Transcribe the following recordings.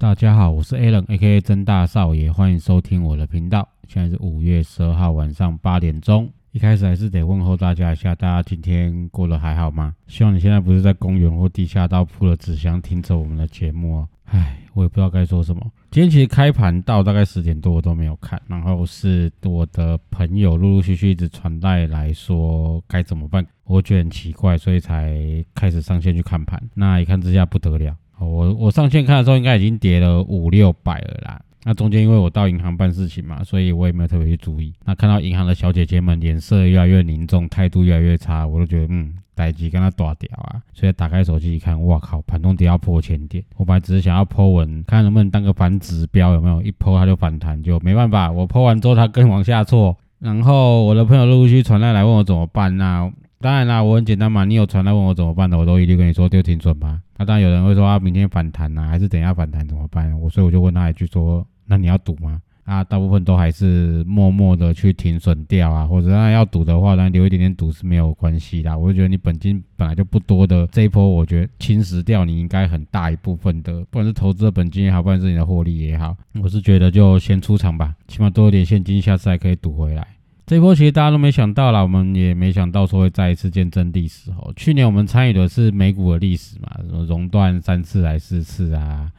大家好，我是 Alan，A.K.A 曾大少爷，欢迎收听我的频道。现在是五月十二号晚上八点钟。一开始还是得问候大家一下，大家今天过得还好吗？希望你现在不是在公园或地下道铺了纸箱听着我们的节目哦。唉，我也不知道该说什么。今天其实开盘到大概十点多，我都没有看。然后是我的朋友陆陆续续一直传带来说该怎么办，我觉得很奇怪，所以才开始上线去看盘。那一看之下不得了。我我上线看的时候，应该已经跌了五六百了啦。那中间因为我到银行办事情嘛，所以我也没有特别去注意。那看到银行的小姐姐们脸色越来越凝重，态度越来越差，我都觉得嗯，待机跟他打掉啊。所以打开手机一看，哇靠，盘中跌到破千点。我本来只是想要抛文，看能不能当个反指标，有没有？一抛它就反弹，就没办法。我抛完之后它更往下挫，然后我的朋友陆续传来来问我怎么办。那当然啦，我很简单嘛，你有传来问我怎么办的，我都一律跟你说丢停损吧。那当然有人会说啊，明天反弹呐，还是等一下反弹怎么办？我所以我就问他一句说，那你要赌吗？啊，大部分都还是默默的去停损掉啊，或者那要赌的话，那留一点点赌是没有关系的。我就觉得你本金本来就不多的这一波，我觉得侵蚀掉你应该很大一部分的，不管是投资的本金也好，不管是你的获利也好，我是觉得就先出场吧，起码多一点现金，下次还可以赌回来。这波其实大家都没想到啦，我们也没想到说会再一次见证历史哦。去年我们参与的是美股的历史嘛，什么熔断三次来四次啊，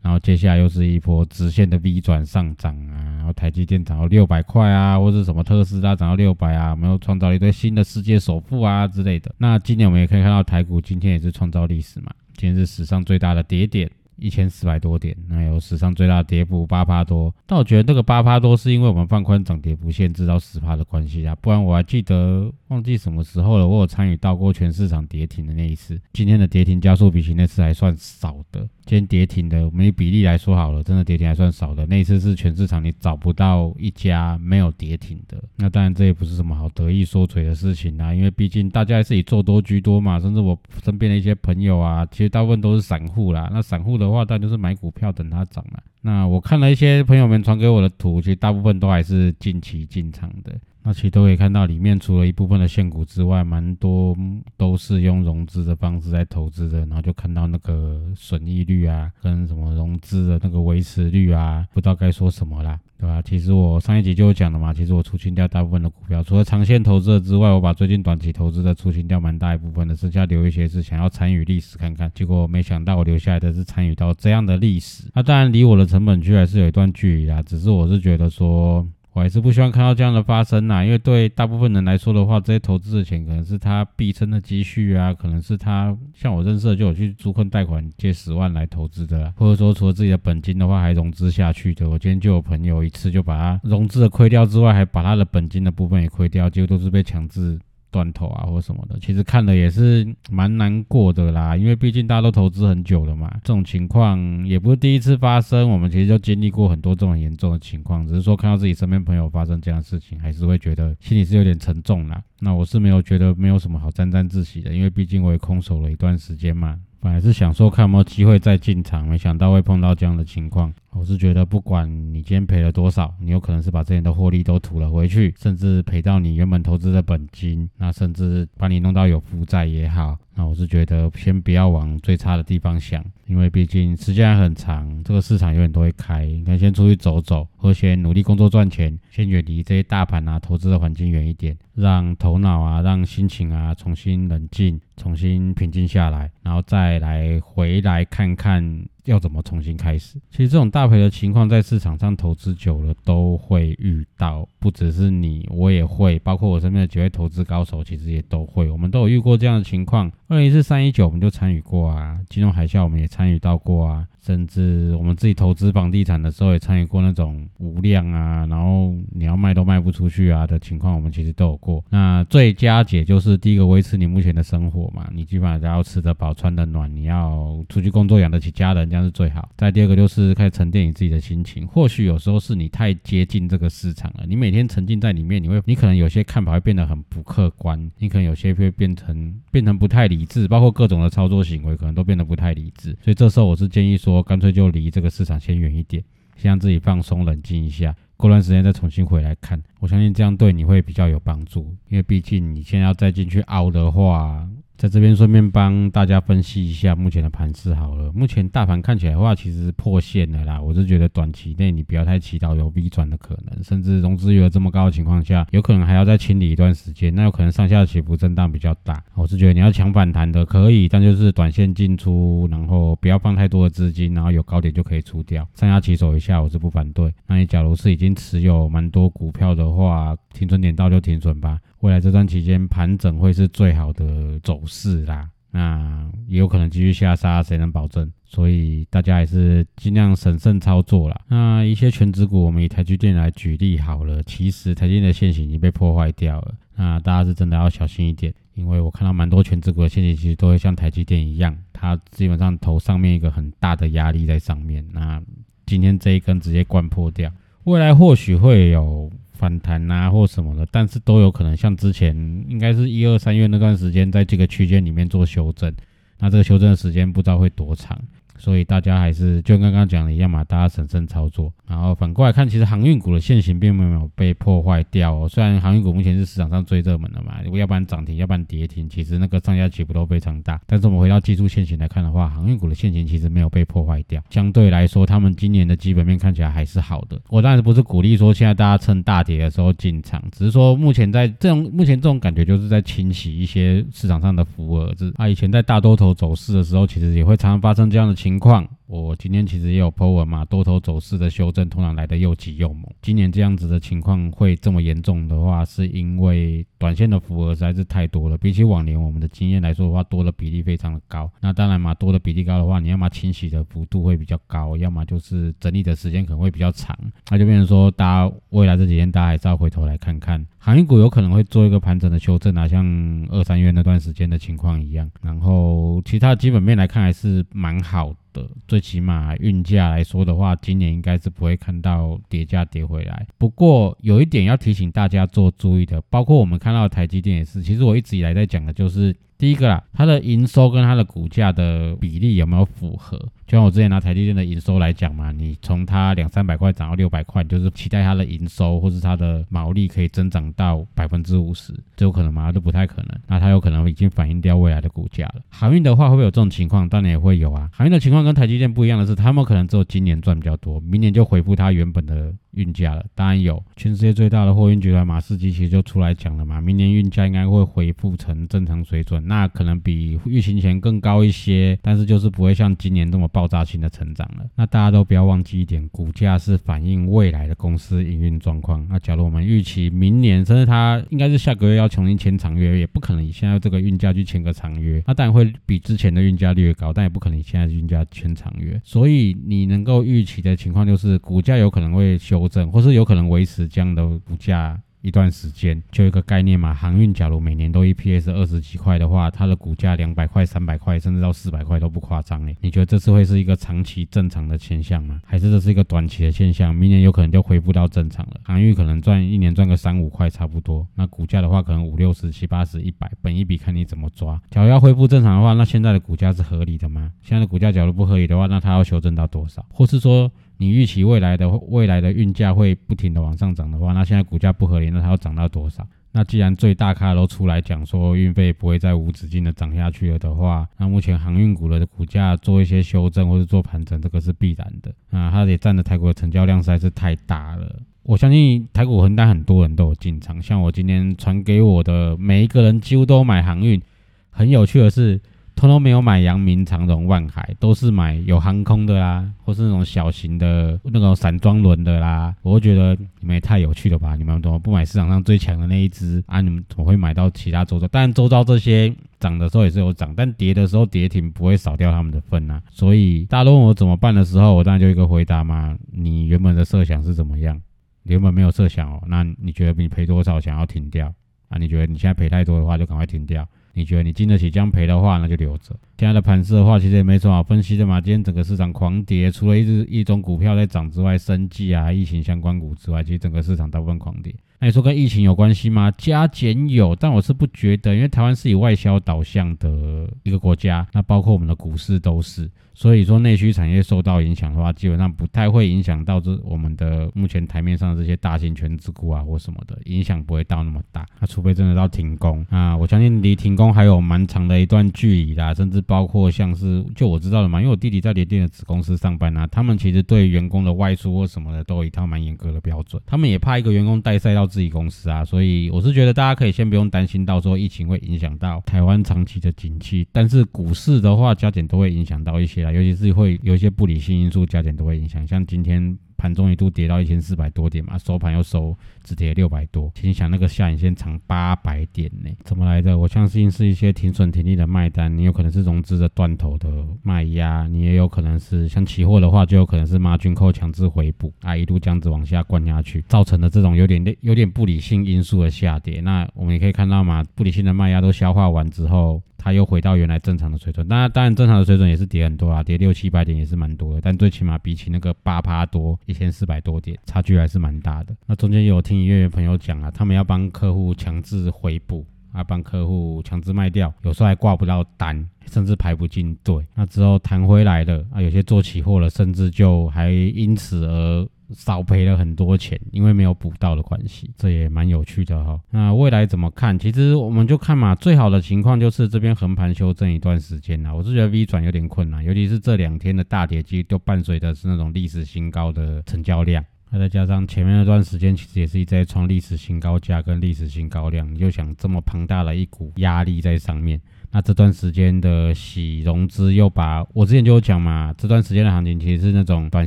然后接下来又是一波直线的 V 转上涨啊，然后台积电涨到六百块啊，或者什么特斯拉涨到六百啊，我们又创造了一堆新的世界首富啊之类的。那今年我们也可以看到台股今天也是创造历史嘛，今天是史上最大的跌点。一千四百多点，那有史上最大跌幅八趴多。但我觉得这个八趴多是因为我们放宽涨跌幅限制到十趴的关系啊，不然我还记得忘记什么时候了，我有参与到过全市场跌停的那一次。今天的跌停加速比起那次还算少的。今天跌停的，我们以比例来说好了，真的跌停还算少的。那一次是全市场你找不到一家没有跌停的。那当然这也不是什么好得意说嘴的事情啊，因为毕竟大家还是以做多居多嘛。甚至我身边的一些朋友啊，其实大部分都是散户啦。那散户的话，当然就是买股票等它涨了。那我看了一些朋友们传给我的图，其实大部分都还是近期进场的。那其实都可以看到，里面除了一部分的现股之外，蛮多都是用融资的方式在投资的。然后就看到那个损益率啊，跟什么融资的那个维持率啊，不知道该说什么啦，对吧？其实我上一集就有讲了嘛，其实我出清掉大部分的股票，除了长线投资的之外，我把最近短期投资的出清掉蛮大一部分的，剩下留一些是想要参与历史看看。结果没想到我留下来的是参与到这样的历史。那当然离我的成本区还是有一段距离啊，只是我是觉得说。我还是不希望看到这样的发生呐，因为对大部分人来说的话，这些投资的钱可能是他毕生的积蓄啊，可能是他像我认识的就有去租困贷款借十万来投资的，或者说除了自己的本金的话还融资下去的。我今天就有朋友一次就把他融资的亏掉之外，还把他的本金的部分也亏掉，结果都是被强制。断头啊，或什么的，其实看了也是蛮难过的啦，因为毕竟大家都投资很久了嘛，这种情况也不是第一次发生，我们其实就经历过很多这种严重的情况，只是说看到自己身边朋友发生这样的事情，还是会觉得心里是有点沉重啦。那我是没有觉得没有什么好沾沾自喜的，因为毕竟我也空手了一段时间嘛。本来是想说看有没有机会再进场，没想到会碰到这样的情况。我是觉得，不管你今天赔了多少，你有可能是把这前的获利都吐了回去，甚至赔到你原本投资的本金，那甚至把你弄到有负债也好。那我是觉得，先不要往最差的地方想，因为毕竟时间还很长，这个市场永远都会开。你看，先出去走走，或先努力工作赚钱，先远离这些大盘啊、投资的环境远一点，让头脑啊、让心情啊重新冷静、重新平静下来，然后再来回来看看。要怎么重新开始？其实这种大赔的情况，在市场上投资久了都会遇到，不只是你，我也会，包括我身边的几位投资高手，其实也都会，我们都有遇过这样的情况。二零一四三一九，我们就参与过啊，金融海啸我们也参与到过啊，甚至我们自己投资房地产的时候，也参与过那种无量啊，然后你要卖都卖不出去啊的情况，我们其实都有过。那最佳解就是第一个维持你目前的生活嘛，你基本上要吃得饱、穿得暖，你要出去工作养得起家人，这样是最好。再第二个就是开始沉淀你自己的心情，或许有时候是你太接近这个市场了，你每天沉浸在里面，你会你可能有些看法会变得很不客观，你可能有些会变成变成不太理智，包括各种的操作行为可能都变得不太理智。所以这时候我是建议说，我干脆就离这个市场先远一点，先让自己放松、冷静一下，过段时间再重新回来看。我相信这样对你会比较有帮助，因为毕竟你现在要再进去熬的话。在这边顺便帮大家分析一下目前的盘势好了。目前大盘看起来的话，其实是破线的啦。我是觉得短期内你不要太祈祷有 V 转的可能，甚至融资余额这么高的情况下，有可能还要再清理一段时间。那有可能上下起伏震荡比较大。我是觉得你要抢反弹的可以，但就是短线进出，然后不要放太多的资金，然后有高点就可以出掉。上下起手一下，我是不反对。那你假如是已经持有蛮多股票的话，停损点到就停损吧。未来这段期间盘整会是最好的走势啦，那也有可能继续下杀，谁能保证？所以大家还是尽量审慎操作啦。那一些全指股，我们以台积电来举例好了，其实台积电的线型已经被破坏掉了，那大家是真的要小心一点，因为我看到蛮多全指股的线型其实都会像台积电一样，它基本上头上面一个很大的压力在上面，那今天这一根直接灌破掉，未来或许会有。反弹啊，或什么的，但是都有可能像之前应该是一二三月那段时间，在这个区间里面做修正，那这个修正的时间不知道会多长。所以大家还是就刚刚讲的一样嘛，大家审慎操作。然后反过来看，其实航运股的线型并没有被破坏掉哦。虽然航运股目前是市场上最热门的嘛，如果要不然涨停，要不然跌停，其实那个上下起伏都非常大。但是我们回到技术线型来看的话，航运股的线型其实没有被破坏掉。相对来说，他们今年的基本面看起来还是好的。我当然不是鼓励说现在大家趁大跌的时候进场，只是说目前在这种目前这种感觉就是在清洗一些市场上的浮额子啊。以前在大多头走势的时候，其实也会常常发生这样的情情况。我今天其实也有 po 文嘛，多头走势的修正通常来的又急又猛。今年这样子的情况会这么严重的话，是因为短线的符合实在是太多了。比起往年我们的经验来说的话，多的比例非常的高。那当然嘛，多的比例高的话，你要么清洗的幅度会比较高，要么就是整理的时间可能会比较长。那就变成说，大家未来这几天大家还是要回头来看看，航运股有可能会做一个盘整的修正啊，像二三月那段时间的情况一样。然后其他基本面来看还是蛮好。的最起码运价来说的话，今年应该是不会看到跌价跌回来。不过有一点要提醒大家做注意的，包括我们看到的台积电也是。其实我一直以来在讲的就是。第一个啦，它的营收跟它的股价的比例有没有符合？就像我之前拿台积电的营收来讲嘛，你从它两三百块涨到六百块，就是期待它的营收或是它的毛利可以增长到百分之五十，这有可能吗？都不太可能。那它有可能已经反映掉未来的股价了。航运的话会不会有这种情况？当然也会有啊。航运的情况跟台积电不一样的是，他们可能只有今年赚比较多，明年就回复它原本的。运价了，当然有，全世界最大的货运集团马士基其实就出来讲了嘛，明年运价应该会恢复成正常水准，那可能比疫情前更高一些，但是就是不会像今年这么爆炸性的成长了。那大家都不要忘记一点，股价是反映未来的公司营运状况。那假如我们预期明年，甚至它应该是下个月要重新签长约，也不可能以现在这个运价去签个长约，那当然会比之前的运价略高，但也不可能以现在运价签长约。所以你能够预期的情况就是股价有可能会修。调整，或是有可能维持这样的股价一段时间，就一个概念嘛。航运假如每年都 EPS 二十几块的话，它的股价两百块、三百块，甚至到四百块都不夸张诶。你觉得这次会是一个长期正常的现象吗？还是这是一个短期的现象？明年有可能就恢复到正常了。航运可能赚一年赚个三五块差不多，那股价的话可能五六十、七八十、一百，本一笔看你怎么抓。假如要恢复正常的话，那现在的股价是合理的吗？现在的股价假如不合理的话，那它要修正到多少？或是说？你预期未来的未来的运价会不停的往上涨的话，那现在股价不合理，那它要涨到多少？那既然最大咖都出来讲说运费不会再无止境的涨下去了的话，那目前航运股的股价做一些修正或者做盘整，这个是必然的啊。它也占的台股的成交量实在是太大了。我相信台股很大，很多人都有进场，像我今天传给我的每一个人几乎都买航运。很有趣的是。通通没有买阳明、长荣、万海，都是买有航空的啦，或是那种小型的那种散装轮的啦。我觉得你们也太有趣了吧！你们怎么不买市场上最强的那一只啊？你们怎么会买到其他周遭？当然，周遭这些涨的时候也是有涨，但跌的时候跌停不会少掉他们的份啊。所以大家都问我怎么办的时候，我当然就一个回答嘛：你原本的设想是怎么样？原本没有设想哦，那你觉得你赔多少想要停掉啊？你觉得你现在赔太多的话，就赶快停掉。你觉得你经得起这样赔的话，那就留着。现在的盘势的话，其实也没什么好分析的嘛。今天整个市场狂跌，除了一只一种股票在涨之外，生计啊、疫情相关股之外，其实整个市场大部分狂跌。那你说跟疫情有关系吗？加减有，但我是不觉得，因为台湾是以外销导向的一个国家，那包括我们的股市都是。所以说内需产业受到影响的话，基本上不太会影响到这我们的目前台面上这些大型全职股啊或什么的，影响不会到那么大。那除非真的到停工啊，我相信离停工还有蛮长的一段距离啦，甚至包括像是就我知道的嘛，因为我弟弟在联电的子公司上班啊，他们其实对员工的外出或什么的都有一套蛮严格的标准，他们也怕一个员工带赛到自己公司啊，所以我是觉得大家可以先不用担心到时候疫情会影响到台湾长期的景气，但是股市的话加减都会影响到一些啊。尤其是会有一些不理性因素加减都会影响，像今天盘中一度跌到一千四百多点嘛，收盘又收只跌六百多，请想那个下影线长八百点呢，怎么来的？我相信是一些停损停利的卖单，你有可能是融资的断头的卖压，你也有可能是像期货的话，就有可能是马军扣强制回补啊，一路这样子往下灌下去，造成的这种有点有点不理性因素的下跌。那我们也可以看到嘛，不理性的卖压都消化完之后。它又回到原来正常的水准，当然，当然正常的水准也是跌很多啊，跌六七百点也是蛮多的，但最起码比起那个八趴多一千四百多点，差距还是蛮大的。那中间有听音乐朋友讲啊，他们要帮客户强制回补啊，帮客户强制卖掉，有时候还挂不到单，甚至排不进队。那之后弹回来的啊，有些做期货了，甚至就还因此而。少赔了很多钱，因为没有补到的关系，这也蛮有趣的哈。那未来怎么看？其实我们就看嘛，最好的情况就是这边横盘修正一段时间啦。我是觉得 V 转有点困难，尤其是这两天的大跌机都伴随的是那种历史新高的成交量，那再加上前面那段时间其实也是一直在创历史新高价跟历史新高量，你就想这么庞大的一股压力在上面。那这段时间的洗融资又把我之前就有讲嘛，这段时间的行情其实是那种短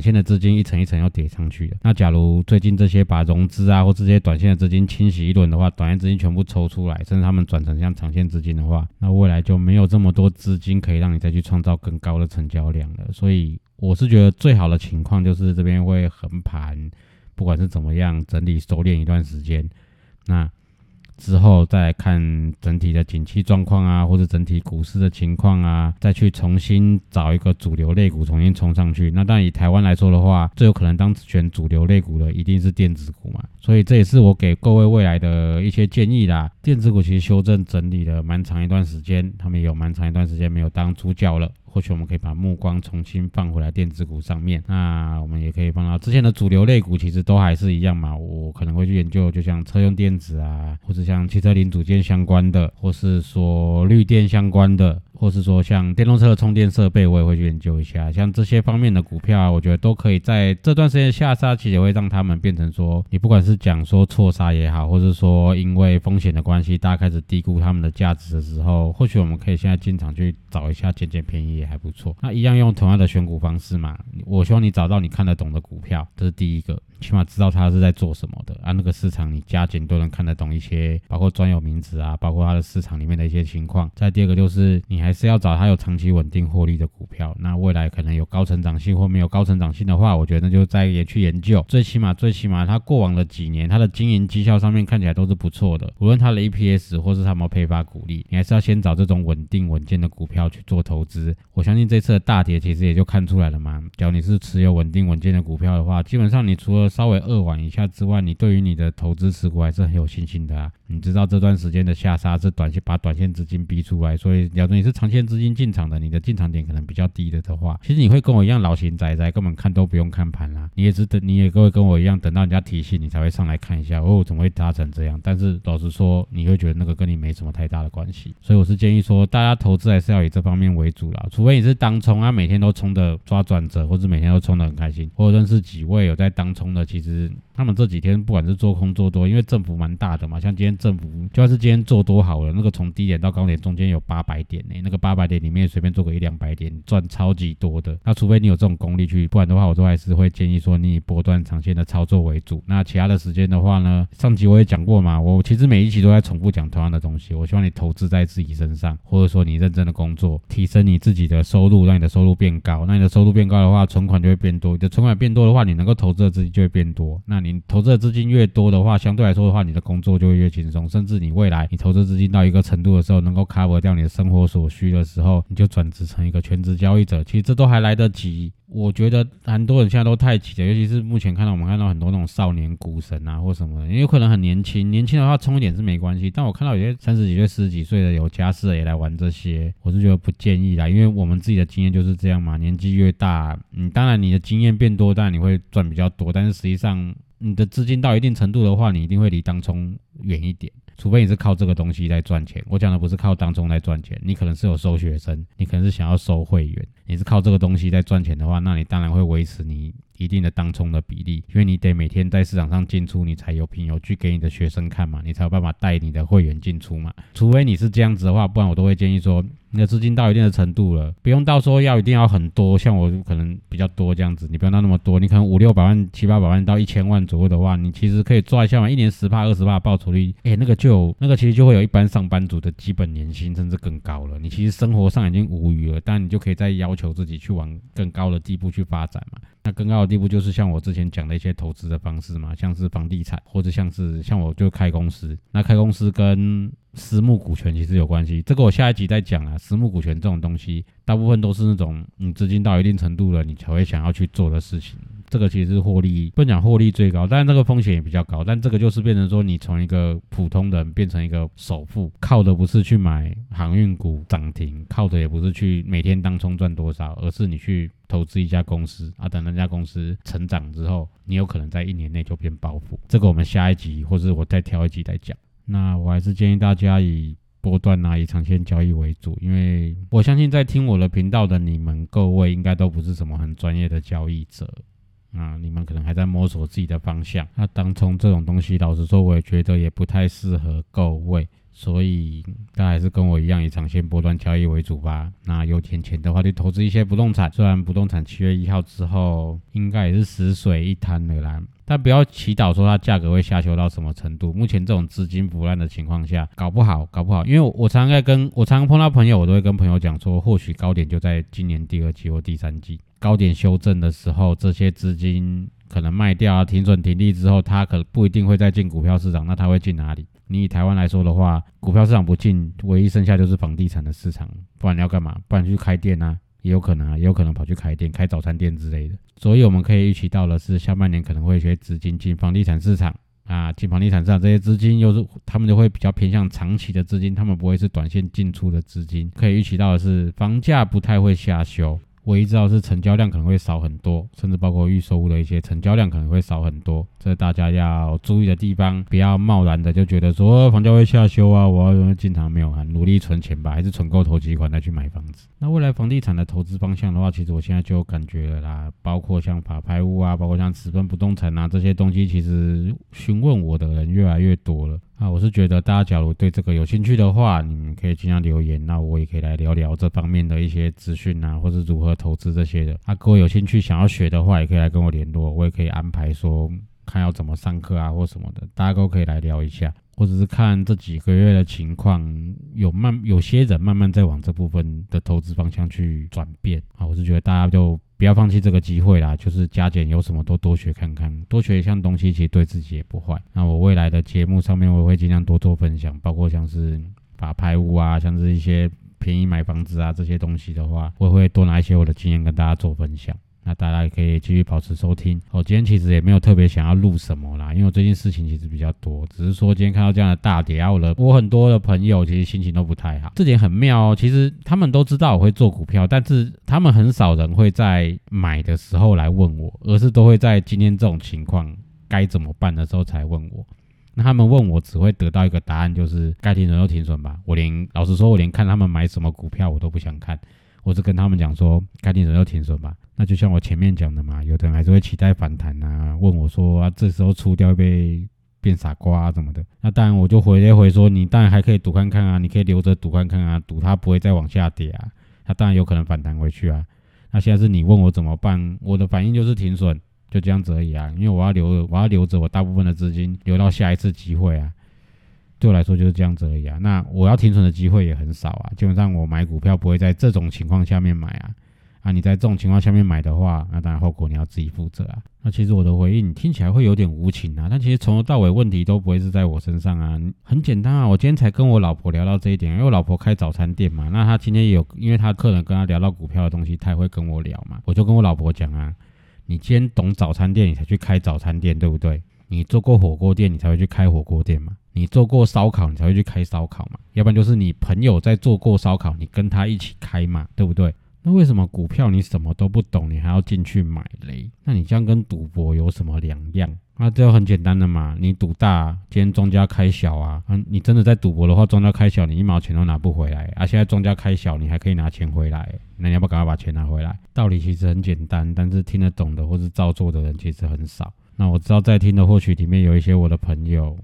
线的资金一层一层要叠上去的。那假如最近这些把融资啊或这些短线的资金清洗一轮的话，短线资金全部抽出来，甚至他们转成像长线资金的话，那未来就没有这么多资金可以让你再去创造更高的成交量了。所以我是觉得最好的情况就是这边会横盘，不管是怎么样整理收敛一段时间，那。之后再看整体的景气状况啊，或者整体股市的情况啊，再去重新找一个主流类股重新冲上去。那但以台湾来说的话，最有可能当选主流类股的一定是电子股嘛。所以这也是我给各位未来的一些建议啦。电子股其实修正整理了蛮长一段时间，他们也有蛮长一段时间没有当主角了。或许我们可以把目光重新放回来电子股上面，那我们也可以放到之前的主流类股，其实都还是一样嘛。我可能会去研究，就像车用电子啊，或者像汽车零组件相关的，或是说绿电相关的。或是说像电动车的充电设备，我也会去研究一下。像这些方面的股票啊，我觉得都可以在这段时间下杀，其实会让他们变成说，你不管是讲说错杀也好，或者说因为风险的关系，大家开始低估他们的价值的时候，或许我们可以现在进场去找一下，捡捡便宜也还不错。那一样用同样的选股方式嘛，我希望你找到你看得懂的股票，这是第一个。起码知道他是在做什么的啊，那个市场你加减都能看得懂一些，包括专有名词啊，包括它的市场里面的一些情况。再第二个就是你还是要找它有长期稳定获利的股票，那未来可能有高成长性或没有高成长性的话，我觉得那就再也去研究。最起码最起码它过往的几年它的经营绩效上面看起来都是不错的，无论它的 EPS 或是它有没有配发股利，你还是要先找这种稳定稳健的股票去做投资。我相信这次的大跌其实也就看出来了嘛。只要你是持有稳定稳健的股票的话，基本上你除了稍微扼腕一下之外，你对于你的投资持股还是很有信心的啊。你知道这段时间的下杀是短线把短线资金逼出来，所以假如你是长线资金进场的，你的进场点可能比较低的的话，其实你会跟我一样老型仔仔，根本看都不用看盘啦。你也是等，你也各位跟我一样，等到人家提醒你才会上来看一下，哦，怎么会砸成这样？但是老实说，你会觉得那个跟你没什么太大的关系。所以我是建议说，大家投资还是要以这方面为主啦。除非你是当冲啊，每天都冲的抓转折，或者每天都冲的很开心，或者认识几位有在当冲的，其实他们这几天不管是做空做多，因为振幅蛮大的嘛，像今天政府就算是今天做多好了，那个从低点到高点中间有八百点呢，那个八百点里面随便做个一两百点赚超级多的。那除非你有这种功力去，不然的话我都还是会建议说你以波段长线的操作为主。那其他的时间的话呢，上集我也讲过嘛，我其实每一期都在重复讲同样的东西。我希望你投资在自己身上，或者说你认真的工作，提升你自己的收入，让你的收入变高。那你的收入变高的话，存款就会变多。你的存款变多的话，你能够投资的资金就会变多。那你投资的资金越多的话，相对来说的话，你的工作就会越轻甚至你未来你投资资金到一个程度的时候，能够 cover 掉你的生活所需的时候，你就转职成一个全职交易者。其实这都还来得及。我觉得很多人现在都太急了，尤其是目前看到我们看到很多那种少年股神啊，或什么的，也有可能很年轻。年轻的话冲一点是没关系，但我看到有些三十几岁、四十几岁的有家室的也来玩这些，我是觉得不建议啦。因为我们自己的经验就是这样嘛，年纪越大，你当然你的经验变多，当然你会赚比较多，但是实际上你的资金到一定程度的话，你一定会离当冲远一点。除非你是靠这个东西在赚钱，我讲的不是靠当中来赚钱，你可能是有收学生，你可能是想要收会员，你是靠这个东西在赚钱的话，那你当然会维持你一定的当冲的比例，因为你得每天在市场上进出，你才有凭有据给你的学生看嘛，你才有办法带你的会员进出嘛。除非你是这样子的话，不然我都会建议说。你的资金到一定的程度了，不用到说要一定要很多，像我可能比较多这样子，你不用到那么多，你可能五六百万、七八百万到一千万左右的话，你其实可以抓一下嘛，一年十帕、二十帕报酬率，哎，那个就有那个其实就会有一般上班族的基本年薪，甚至更高了。你其实生活上已经无余了，但你就可以再要求自己去往更高的地步去发展嘛。那更高的地步就是像我之前讲的一些投资的方式嘛，像是房地产，或者像是像我就开公司，那开公司跟私募股权其实有关系，这个我下一集再讲啊。私募股权这种东西，大部分都是那种你资金到一定程度了，你才会想要去做的事情。这个其实是获利，不讲获利最高，但是这个风险也比较高。但这个就是变成说，你从一个普通人变成一个首富，靠的不是去买航运股涨停，靠的也不是去每天当冲赚多少，而是你去投资一家公司啊，等那家公司成长之后，你有可能在一年内就变暴富。这个我们下一集或者我再挑一集再讲。那我还是建议大家以波段啊，以长线交易为主，因为我相信在听我的频道的你们各位，应该都不是什么很专业的交易者啊，你们可能还在摸索自己的方向。那当冲这种东西，老实说，我也觉得也不太适合各位。所以大家还是跟我一样以长线波段交易为主吧。那有点钱的话，就投资一些不动产。虽然不动产七月一号之后应该也是死水一滩了啦，但不要祈祷说它价格会下修到什么程度。目前这种资金腐烂的情况下，搞不好，搞不好。因为我常常在跟我常常碰到朋友，我都会跟朋友讲说，或许高点就在今年第二季或第三季。高点修正的时候，这些资金可能卖掉啊，停损停利之后，它可不一定会再进股票市场。那它会进哪里？你以台湾来说的话，股票市场不进，唯一剩下就是房地产的市场。不然你要干嘛？不然去开店啊，也有可能啊，也有可能跑去开店、开早餐店之类的。所以我们可以预期到的是，下半年可能会有些资金进房地产市场啊，进房地产市场这些资金又是他们就会比较偏向长期的资金，他们不会是短线进出的资金。可以预期到的是，房价不太会下修。唯一知道是成交量可能会少很多，甚至包括预售屋的一些成交量可能会少很多，这大家要注意的地方。不要贸然的就觉得说房价会下修啊，我要进场没有啊，努力存钱吧，还是存够投几款再去买房子。那未来房地产的投资方向的话，其实我现在就感觉了啦，包括像法拍屋啊，包括像十分不动产啊这些东西，其实询问我的人越来越多了。啊，我是觉得大家假如对这个有兴趣的话，你们可以尽量留言，那我也可以来聊聊这方面的一些资讯啊，或是如何投资这些的。啊，各位有兴趣想要学的话，也可以来跟我联络，我也可以安排说看要怎么上课啊，或什么的，大家都可以来聊一下，或者是看这几个月的情况，有慢有些人慢慢在往这部分的投资方向去转变啊，我是觉得大家就。不要放弃这个机会啦，就是加减有什么都多学看看，多学一项东西，其实对自己也不坏。那我未来的节目上面，我会尽量多做分享，包括像是法拍屋啊，像是一些便宜买房子啊这些东西的话，我会多拿一些我的经验跟大家做分享。那大家也可以继续保持收听。我今天其实也没有特别想要录什么啦，因为我最近事情其实比较多，只是说今天看到这样的大跌，我的我很多的朋友其实心情都不太好。这点很妙哦，其实他们都知道我会做股票，但是他们很少人会在买的时候来问我，而是都会在今天这种情况该怎么办的时候才问我。那他们问我只会得到一个答案，就是该停损就停损吧。我连老实说，我连看他们买什么股票我都不想看。我是跟他们讲说，该停损就停损吧。那就像我前面讲的嘛，有的人还是会期待反弹啊，问我说啊，这时候出掉被变傻瓜啊什么的。那当然我就回一回说，你当然还可以赌看看啊，你可以留着赌看看啊，赌它不会再往下跌啊，它当然有可能反弹回去啊。那现在是你问我怎么办，我的反应就是停损，就这样子而已啊，因为我要留，我要留着我大部分的资金留到下一次机会啊。对我来说就是这样子而已啊。那我要停损的机会也很少啊。基本上我买股票不会在这种情况下面买啊。啊，你在这种情况下面买的话，那当然后果你要自己负责啊。那其实我的回应听起来会有点无情啊，但其实从头到尾问题都不会是在我身上啊。很简单啊，我今天才跟我老婆聊到这一点，因为我老婆开早餐店嘛。那她今天有，因为她客人跟她聊到股票的东西，她也会跟我聊嘛。我就跟我老婆讲啊，你今天懂早餐店，你才去开早餐店，对不对？你做过火锅店，你才会去开火锅店嘛。你做过烧烤，你才会去开烧烤嘛，要不然就是你朋友在做过烧烤，你跟他一起开嘛，对不对？那为什么股票你什么都不懂，你还要进去买嘞？那你这样跟赌博有什么两样？那这很简单的嘛，你赌大，今天庄家开小啊，嗯，你真的在赌博的话，庄家开小，你一毛钱都拿不回来啊。现在庄家开小，你还可以拿钱回来，那你要不赶快把钱拿回来？道理其实很简单，但是听得懂的或是照做的人其实很少。那我知道在听的或许里面有一些我的朋友。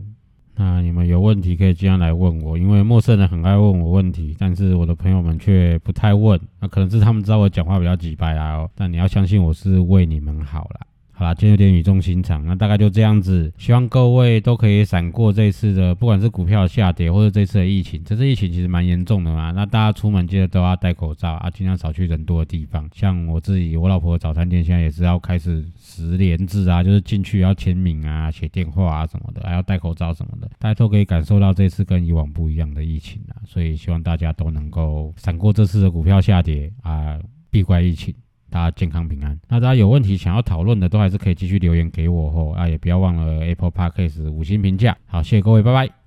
那你们有问题可以尽量来问我，因为陌生人很爱问我问题，但是我的朋友们却不太问。那可能是他们知道我讲话比较直白啦，但你要相信我是为你们好啦。好啦，今天有点语重心长，那大概就这样子。希望各位都可以闪过这次的，不管是股票下跌，或者这次的疫情。这次疫情其实蛮严重的嘛，那大家出门记得都要戴口罩啊，尽量少去人多的地方。像我自己，我老婆的早餐店现在也是要开始十连制啊，就是进去要签名啊、写电话啊什么的，还要戴口罩什么的。大家都可以感受到这次跟以往不一样的疫情啊，所以希望大家都能够闪过这次的股票下跌啊，避怪疫情。大家健康平安。那大家有问题想要讨论的，都还是可以继续留言给我哦。啊，也不要忘了 Apple Podcast 五星评价。好，谢谢各位，拜拜。